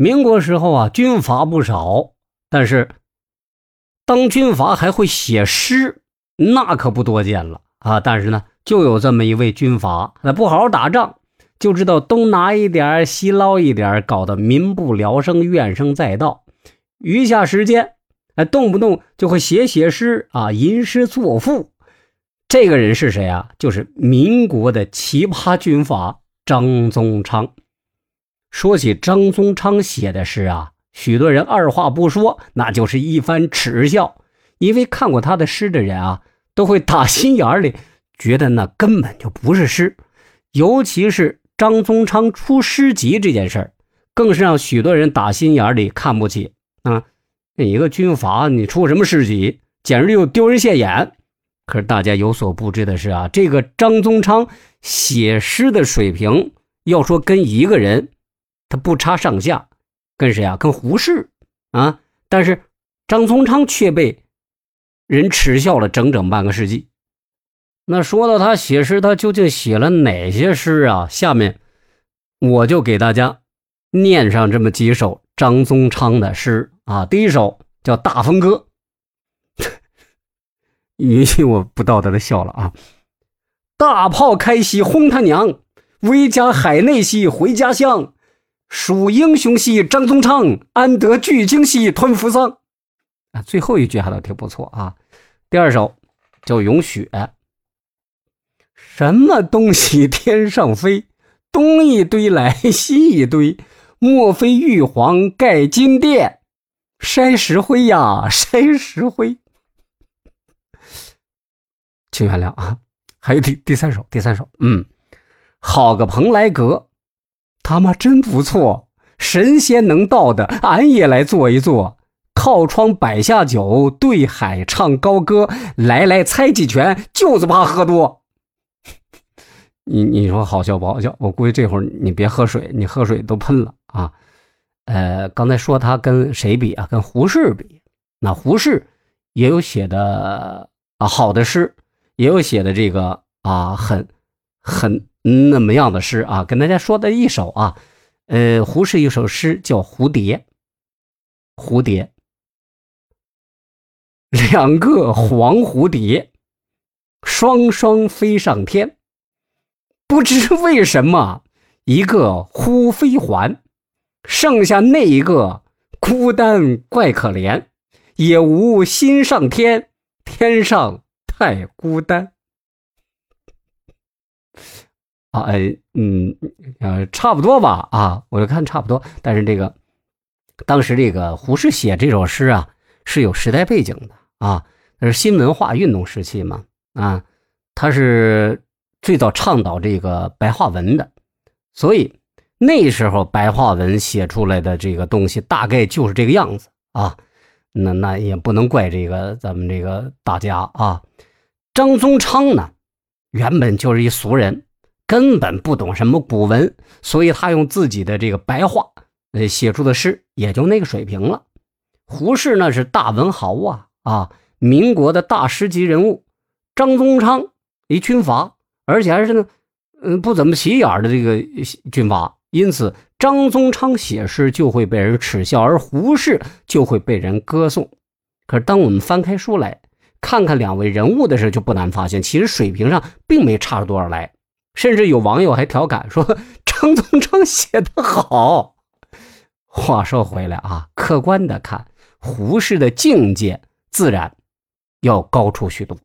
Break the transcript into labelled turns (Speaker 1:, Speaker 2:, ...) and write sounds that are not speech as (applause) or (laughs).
Speaker 1: 民国时候啊，军阀不少，但是当军阀还会写诗，那可不多见了啊。但是呢，就有这么一位军阀，那不好好打仗，就知道东拿一点西捞一点搞得民不聊生，怨声载道。余下时间，哎，动不动就会写写诗啊，吟诗作赋。这个人是谁啊？就是民国的奇葩军阀张宗昌。说起张宗昌写的诗啊，许多人二话不说，那就是一番耻笑。因为看过他的诗的人啊，都会打心眼里觉得那根本就不是诗。尤其是张宗昌出诗集这件事儿，更是让许多人打心眼里看不起啊！你一个军阀，你出什么诗集，简直就丢人现眼。可是大家有所不知的是啊，这个张宗昌写诗的水平，要说跟一个人，他不差上下，跟谁啊？跟胡适啊！但是张宗昌却被人耻笑了整整半个世纪。那说到他写诗，他究竟写了哪些诗啊？下面我就给大家念上这么几首张宗昌的诗啊。第一首叫《大风歌》。允许我不道德的笑了啊！大炮开西轰他娘，威加海内兮回家乡，数英雄兮张宗昌，安得巨鲸兮吞扶桑。啊，最后一句还倒挺不错啊。第二首叫《咏雪》，什么东西天上飞，东一堆来西一堆，莫非玉皇盖金殿，筛石灰呀筛石灰。请原谅啊，还有第第三首，第三首，嗯，好个蓬莱阁，他妈真不错，神仙能到的，俺也来坐一坐，靠窗摆下酒，对海唱高歌，来来猜几拳，就是怕喝多。(laughs) 你你说好笑不好笑？我估计这会儿你别喝水，你喝水都喷了啊。呃，刚才说他跟谁比啊？跟胡适比，那胡适也有写的啊好的诗。也有写的这个啊，很很那么样的诗啊，跟大家说的一首啊，呃，胡适一首诗叫《蝴蝶》。蝴蝶，两个黄蝴蝶，双双飞上天，不知为什么一个忽飞还，剩下那一个孤单怪可怜，也无心上天，天上。太孤单啊！哎，嗯，呃，差不多吧啊，我就看差不多。但是这个当时这个胡适写这首诗啊，是有时代背景的啊，那是新文化运动时期嘛啊，他是最早倡导这个白话文的，所以那时候白话文写出来的这个东西大概就是这个样子啊。那那也不能怪这个咱们这个大家啊。张宗昌呢，原本就是一俗人，根本不懂什么古文，所以他用自己的这个白话，呃，写出的诗也就那个水平了。胡适那是大文豪啊啊，民国的大师级人物。张宗昌一军阀，而且还是呢，嗯，不怎么起眼的这个军阀，因此张宗昌写诗就会被人耻笑，而胡适就会被人歌颂。可是当我们翻开书来，看看两位人物的时候，就不难发现，其实水平上并没差出多少来。甚至有网友还调侃说：“ (laughs) 张宗昌写的好。”话说回来啊，客观的看，胡适的境界自然要高出许多。